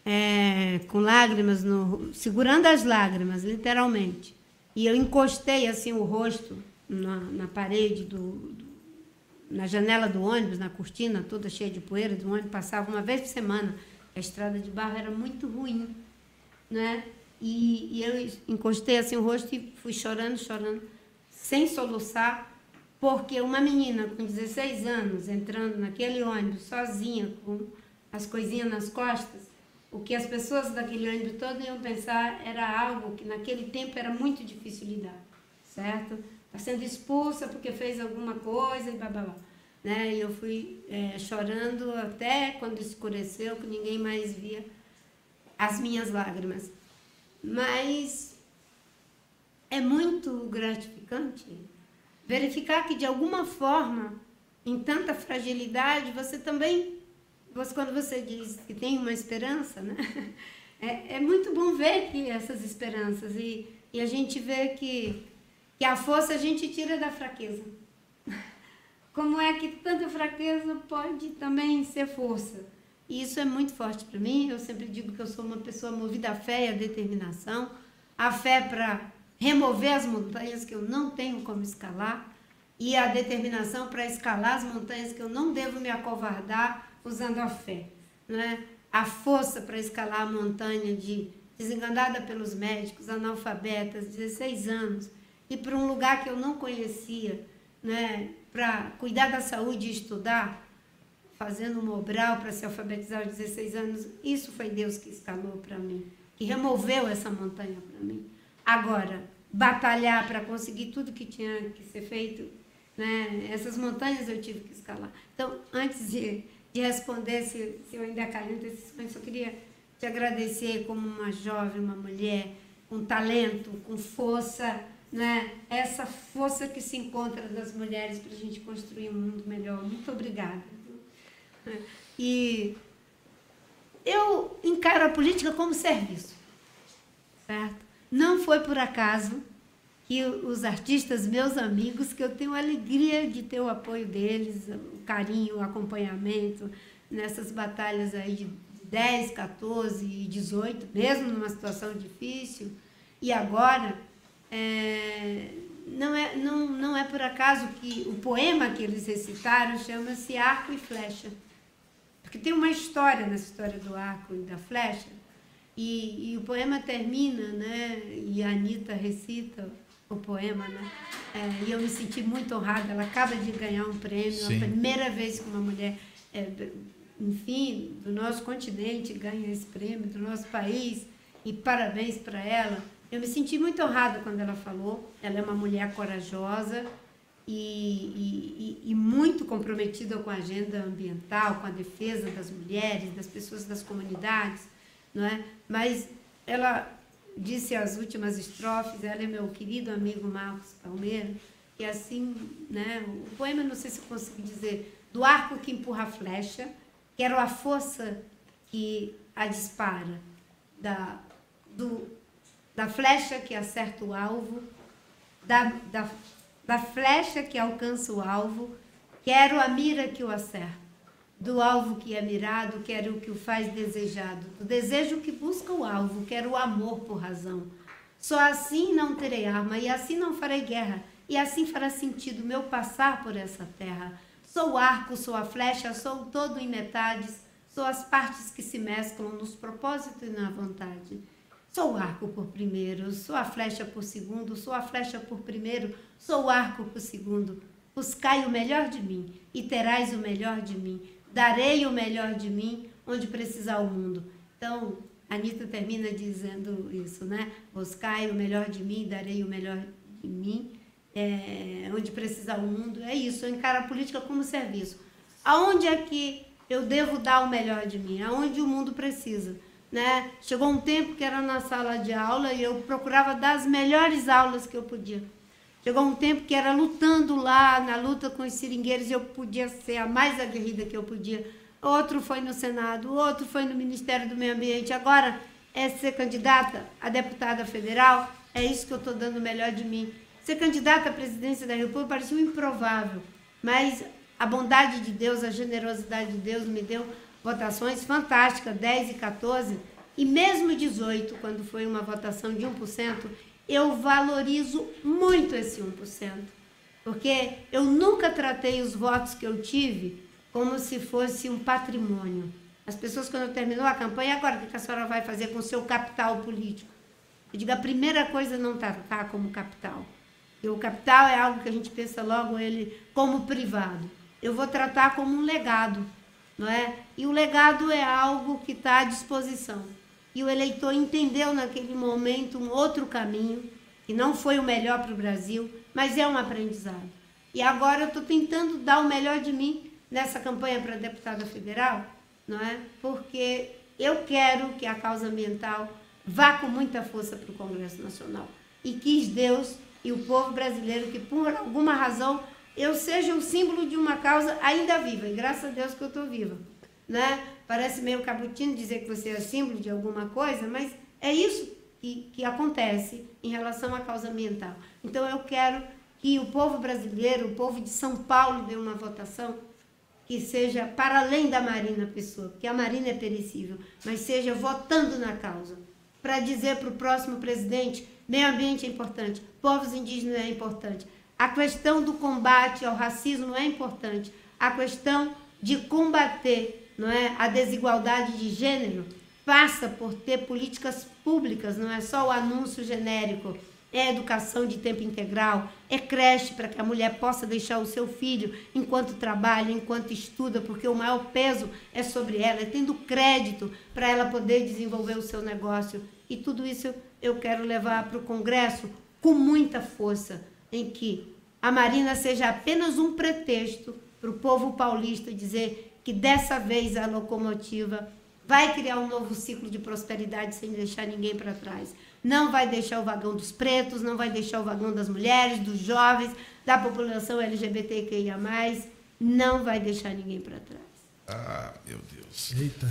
é, com lágrimas, no, segurando as lágrimas, literalmente. E eu encostei assim o rosto na, na parede do, do, na janela do ônibus, na cortina toda cheia de poeira do ônibus, passava uma vez por semana. A estrada de barro era muito ruim, né? E, e eu encostei assim o rosto e fui chorando, chorando, sem soluçar, porque uma menina com 16 anos entrando naquele ônibus sozinha, com as coisinhas nas costas, o que as pessoas daquele ônibus todo iam pensar era algo que naquele tempo era muito difícil lidar, certo? Está sendo expulsa porque fez alguma coisa e blá, blá, blá. Né? E eu fui é, chorando até quando escureceu, que ninguém mais via as minhas lágrimas. Mas é muito gratificante verificar que de alguma forma, em tanta fragilidade, você também, você, quando você diz que tem uma esperança, né? É, é muito bom ver que essas esperanças e, e a gente vê que, que a força a gente tira da fraqueza. Como é que tanta fraqueza pode também ser força? E isso é muito forte para mim. Eu sempre digo que eu sou uma pessoa movida à fé e à determinação. A fé para remover as montanhas que eu não tenho como escalar e a determinação para escalar as montanhas que eu não devo me acovardar usando a fé. Né? A força para escalar a montanha de desenganada pelos médicos, analfabetas, 16 anos, e para um lugar que eu não conhecia, né? para cuidar da saúde e estudar, fazendo um Mobral para se alfabetizar aos 16 anos, isso foi Deus que escalou para mim, que removeu essa montanha para mim. Agora, batalhar para conseguir tudo que tinha que ser feito, né? essas montanhas eu tive que escalar. Então, antes de, de responder se, se eu ainda acalento esses sonhos, eu queria te agradecer como uma jovem, uma mulher com talento, com força, né? essa força que se encontra das mulheres para a gente construir um mundo melhor. Muito obrigada. E eu encaro a política como serviço, certo? Não foi por acaso que os artistas, meus amigos, que eu tenho alegria de ter o apoio deles, o carinho, o acompanhamento nessas batalhas aí de 10, 14 e 18, mesmo numa situação difícil, e agora, é, não, é, não, não é por acaso que o poema que eles recitaram chama-se Arco e Flecha. Porque tem uma história nessa história do arco e da flecha, e, e o poema termina, né? E a Anitta recita o poema, né? É, e eu me senti muito honrada. Ela acaba de ganhar um prêmio, Sim. a primeira vez que uma mulher, é, enfim, do nosso continente ganha esse prêmio, do nosso país, e parabéns para ela. Eu me senti muito honrada quando ela falou. Ela é uma mulher corajosa, e, e, e, muito comprometida com a agenda ambiental, com a defesa das mulheres, das pessoas das comunidades, não é? Mas ela disse as últimas estrofes, ela é meu querido amigo Marcos Palmeira, e assim, né, o poema, não sei se eu consigo dizer, do arco que empurra a flecha, quero a força que a dispara, da, do, da flecha que acerta o alvo, da, da da flecha que alcança o alvo, quero a mira que o acerta. Do alvo que é mirado, quero o que o faz desejado. Do desejo que busca o alvo, quero o amor por razão. Só assim não terei arma, e assim não farei guerra, e assim fará sentido meu passar por essa terra. Sou o arco, sou a flecha, sou o todo em metades, sou as partes que se mesclam nos propósitos e na vontade. Sou o arco por primeiro, sou a flecha por segundo, sou a flecha por primeiro, sou o arco por segundo. Buscai o melhor de mim e terás o melhor de mim. Darei o melhor de mim onde precisar o mundo. Então, Anitta termina dizendo isso, né? Buscai o melhor de mim, darei o melhor de mim, é, onde precisar o mundo. É isso, eu encaro a política como serviço. Aonde é que eu devo dar o melhor de mim? Aonde o mundo precisa? Né? Chegou um tempo que era na sala de aula e eu procurava dar as melhores aulas que eu podia. Chegou um tempo que era lutando lá, na luta com os seringueiros, eu podia ser a mais aguerrida que eu podia. Outro foi no Senado, outro foi no Ministério do Meio Ambiente. Agora é ser candidata a deputada federal, é isso que eu estou dando o melhor de mim. Ser candidata à presidência da República parecia improvável, mas a bondade de Deus, a generosidade de Deus me deu votações fantásticas, 10 e 14, E mesmo 18, quando foi uma votação de 1%, eu valorizo muito esse 1%. Porque eu nunca tratei os votos que eu tive como se fosse um patrimônio. As pessoas, quando terminou a campanha, agora o que a senhora vai fazer com o seu capital político? Eu digo, a primeira coisa é não tratar como capital. E o capital é algo que a gente pensa logo ele como privado. Eu vou tratar como um legado, não é? E o legado é algo que está à disposição. E o eleitor entendeu naquele momento um outro caminho, que não foi o melhor para o Brasil, mas é um aprendizado. E agora eu estou tentando dar o melhor de mim nessa campanha para deputada federal, não é? Porque eu quero que a causa ambiental vá com muita força para o Congresso Nacional. E quis Deus e o povo brasileiro que, por alguma razão, eu seja o símbolo de uma causa ainda viva. E graças a Deus que eu estou viva. Né? Parece meio cabutino dizer que você é símbolo de alguma coisa, mas é isso que, que acontece em relação à causa ambiental. Então eu quero que o povo brasileiro, o povo de São Paulo, dê uma votação que seja para além da Marina Pessoa, porque a Marina é perecível, mas seja votando na causa, para dizer para o próximo presidente: meio ambiente é importante, povos indígenas é importante, a questão do combate ao racismo é importante, a questão de combater não é, a desigualdade de gênero passa por ter políticas públicas, não é só o anúncio genérico é educação de tempo integral, é creche para que a mulher possa deixar o seu filho enquanto trabalha, enquanto estuda, porque o maior peso é sobre ela, é tendo crédito para ela poder desenvolver o seu negócio. E tudo isso eu quero levar para o Congresso com muita força, em que a Marina seja apenas um pretexto para o povo paulista dizer que dessa vez a locomotiva vai criar um novo ciclo de prosperidade sem deixar ninguém para trás não vai deixar o vagão dos pretos, não vai deixar o vagão das mulheres, dos jovens, da população LGBTQIA, não vai deixar ninguém para trás. Ah, meu Deus. Eita.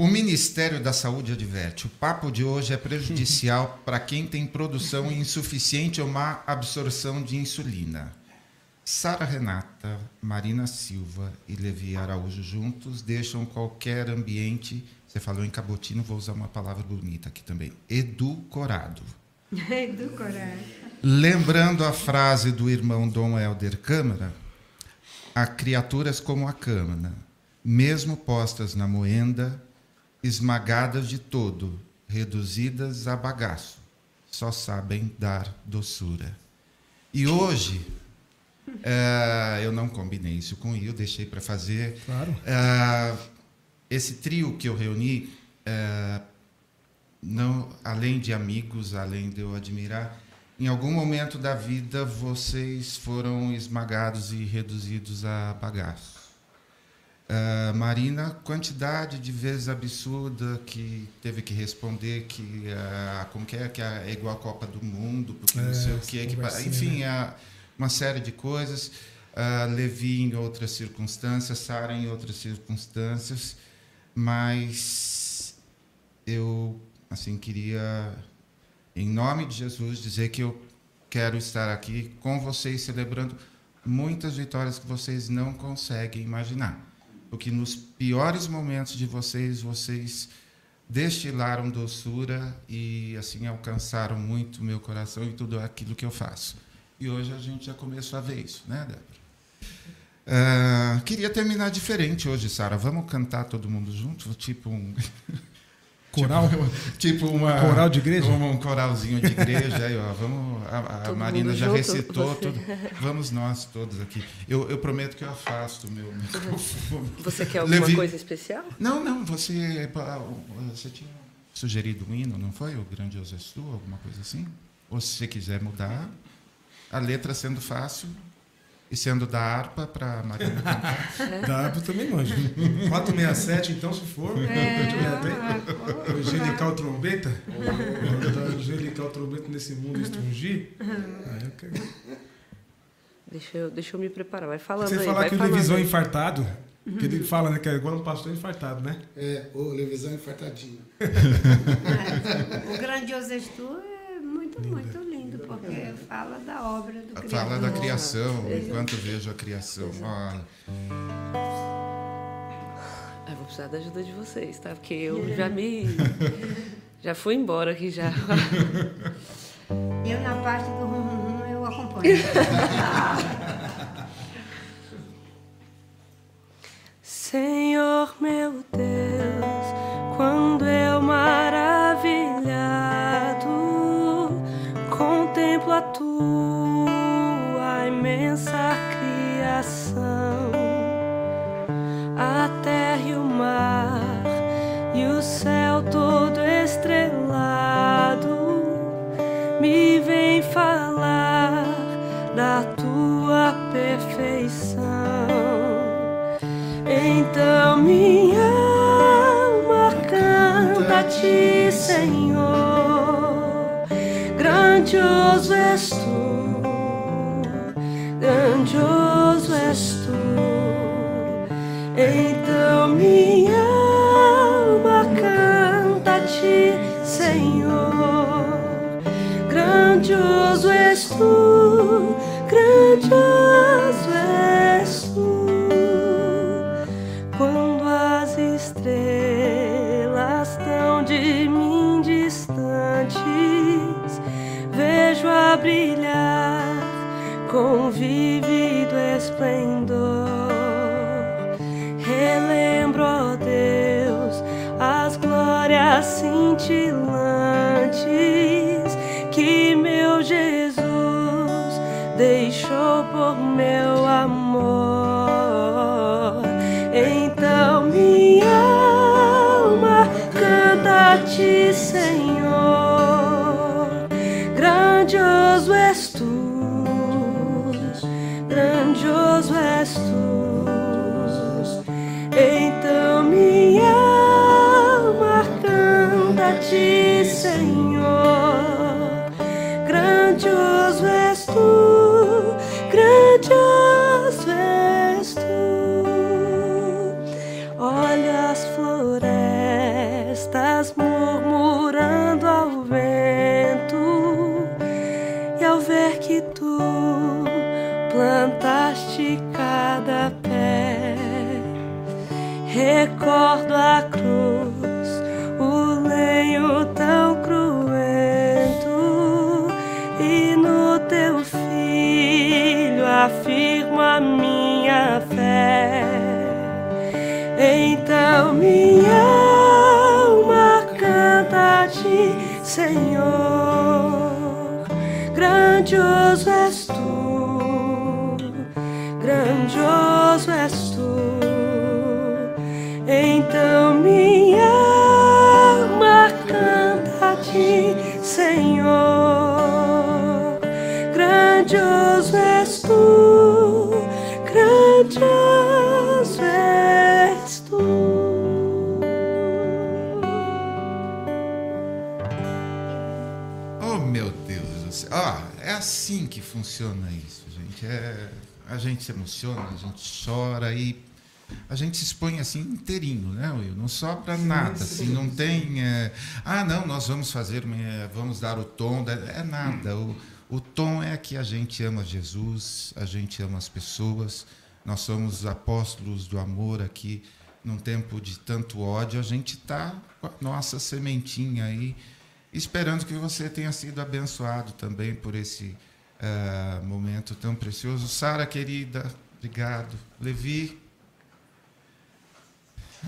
O Ministério da Saúde adverte: o papo de hoje é prejudicial para quem tem produção insuficiente ou má absorção de insulina. Sara Renata, Marina Silva e Levi Araújo juntos deixam qualquer ambiente você falou em cabotino, vou usar uma palavra bonita aqui também. Edulcorado. Edulcorado. Lembrando a frase do irmão Dom Helder Câmara, há criaturas como a câmara, mesmo postas na moenda, esmagadas de todo, reduzidas a bagaço, só sabem dar doçura. E hoje, é, eu não combinei isso com o Will, deixei para fazer. Claro. É, esse trio que eu reuni, é, não, além de amigos, além de eu admirar, em algum momento da vida vocês foram esmagados e reduzidos a bagaço. Uh, Marina, quantidade de vezes absurda que teve que responder que uh, como que é que é igual a Copa do Mundo, porque é, não sei o que, que enfim, né? uma série de coisas. Uh, Levi em outras circunstâncias, Sara em outras circunstâncias mas eu assim queria em nome de Jesus dizer que eu quero estar aqui com vocês celebrando muitas vitórias que vocês não conseguem imaginar. Porque nos piores momentos de vocês, vocês destilaram doçura e assim alcançaram muito meu coração e tudo aquilo que eu faço. E hoje a gente já começou a ver isso, né, Débora? Uh, queria terminar diferente hoje, Sara. Vamos cantar todo mundo junto? Tipo um. Coral? tipo, tipo uma. Coral de igreja? Um, um coralzinho de igreja. aí, ó, vamos, a, a Marina já recitou tudo. Vamos nós todos aqui. Eu, eu prometo que eu afasto o meu microfone. Você quer alguma Levi... coisa especial? Não, não. Você, você tinha sugerido um hino, não foi? O Grandioso És Tu, alguma coisa assim? Ou se você quiser mudar, a letra sendo fácil, e sendo da harpa para Marina cantar. da harpa também manjo. 467, então, se for. É, ah, angelical trombeta. angelical trombeta nesse mundo estrungir. Aí eu quero... Deixa eu, deixa eu me preparar. Vai falando Você aí. falar que o Levisão é infartado, que ele fala, né? Que é igual um pastor infartado, né? É, o Levisão infartadinho. o grandioso estudo é muito, muito porque fala da obra do Criador. Fala da criação, enquanto vejo a criação. Ah, vou precisar da ajuda de vocês, tá? Porque eu já me. Já fui embora aqui já. Eu, na parte do rum, rum, rum eu acompanho. Senhor meu Deus, quando eu maravilhado terra e o mar e o céu todo estrelado, me vem falar da tua perfeição. Então minha alma canta a ti, Senhor. Grandioso és tu, grandioso. Então minha alma canta a ti, Senhor. Grandioso minha alma canta a ti, Senhor. Funciona isso, gente. É, a gente se emociona, a gente chora e a gente se expõe assim inteirinho, né, Will? Não sobra nada, assim, não tem. é, ah, não, nós vamos fazer, é, vamos dar o tom. da- É nada. O, o tom é que a gente ama Jesus, a gente ama as pessoas. Nós somos apóstolos do amor aqui. Num tempo de tanto ódio, a gente está com a nossa sementinha aí, esperando que você tenha sido abençoado também por esse ah, momento tão precioso. Sara, querida, obrigado. Levi,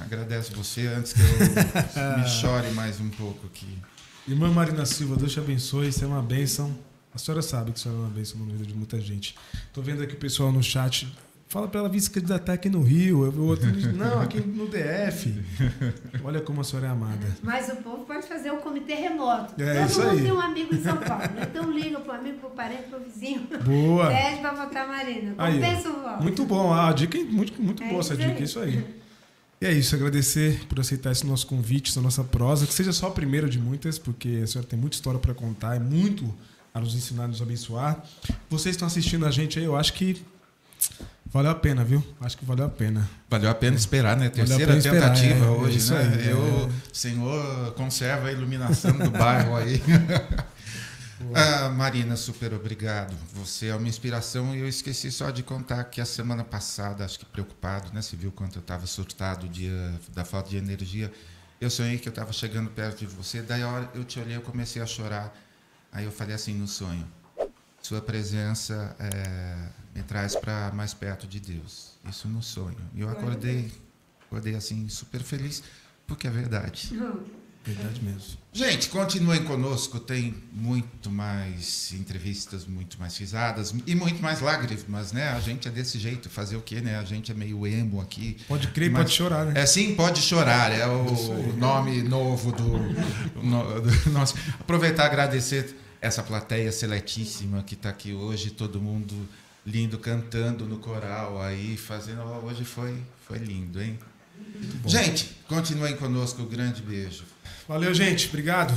agradeço você antes que eu me chore mais um pouco aqui. Irmã Marina Silva, Deus te abençoe, isso é uma bênção. A senhora sabe que isso é uma bênção na vida de muita gente. Estou vendo aqui o pessoal no chat. Fala para ela vir se candidatar aqui no Rio. Eu, outro diz, não, aqui no DF. Olha como a senhora é amada. Mas o povo pode fazer um comitê remoto. É, Todo isso mundo aí. tem um amigo em São Paulo. Então liga pro amigo, pro parente, pro vizinho. Boa. Pede pra votar Marina. Aí. Compensa o voto. Muito bom. Ah, a dica é muito, muito É boa essa dica, aí. é isso aí. E é isso, agradecer por aceitar esse nosso convite, essa nossa prosa, que seja só a primeira de muitas, porque a senhora tem muita história para contar, é muito a nos ensinar, a nos abençoar. Vocês estão assistindo a gente aí, eu acho que valeu a pena, viu? Acho que valeu a pena. Valeu a pena esperar, né? Terceira esperar, tentativa é, é hoje, isso né? aí, é. Eu, Senhor, conserva a iluminação do bairro aí. Ah, Marina, super obrigado. Você é uma inspiração e eu esqueci só de contar que a semana passada, acho que preocupado, né? Você viu quanto eu estava surtado dia da falta de energia. Eu sonhei que eu estava chegando perto de você, daí a hora eu te olhei, eu comecei a chorar. Aí eu falei assim no sonho: Sua presença é, me traz para mais perto de Deus. Isso no sonho. E eu acordei, acordei assim super feliz, porque é verdade. Verdade mesmo. Gente, continuem conosco. Tem muito mais entrevistas, muito mais risadas e muito mais lágrimas, né? A gente é desse jeito. Fazer o quê, né? A gente é meio emo aqui. Pode crer, Mas- pode chorar, né? É sim, pode chorar. É o nome novo do, no- do nosso. Aproveitar e agradecer essa plateia seletíssima que está aqui hoje, todo mundo lindo cantando no coral aí, fazendo. ó, Hoje foi, foi lindo, hein? Gente, continuem conosco. Um grande beijo. Valeu, gente. Obrigado.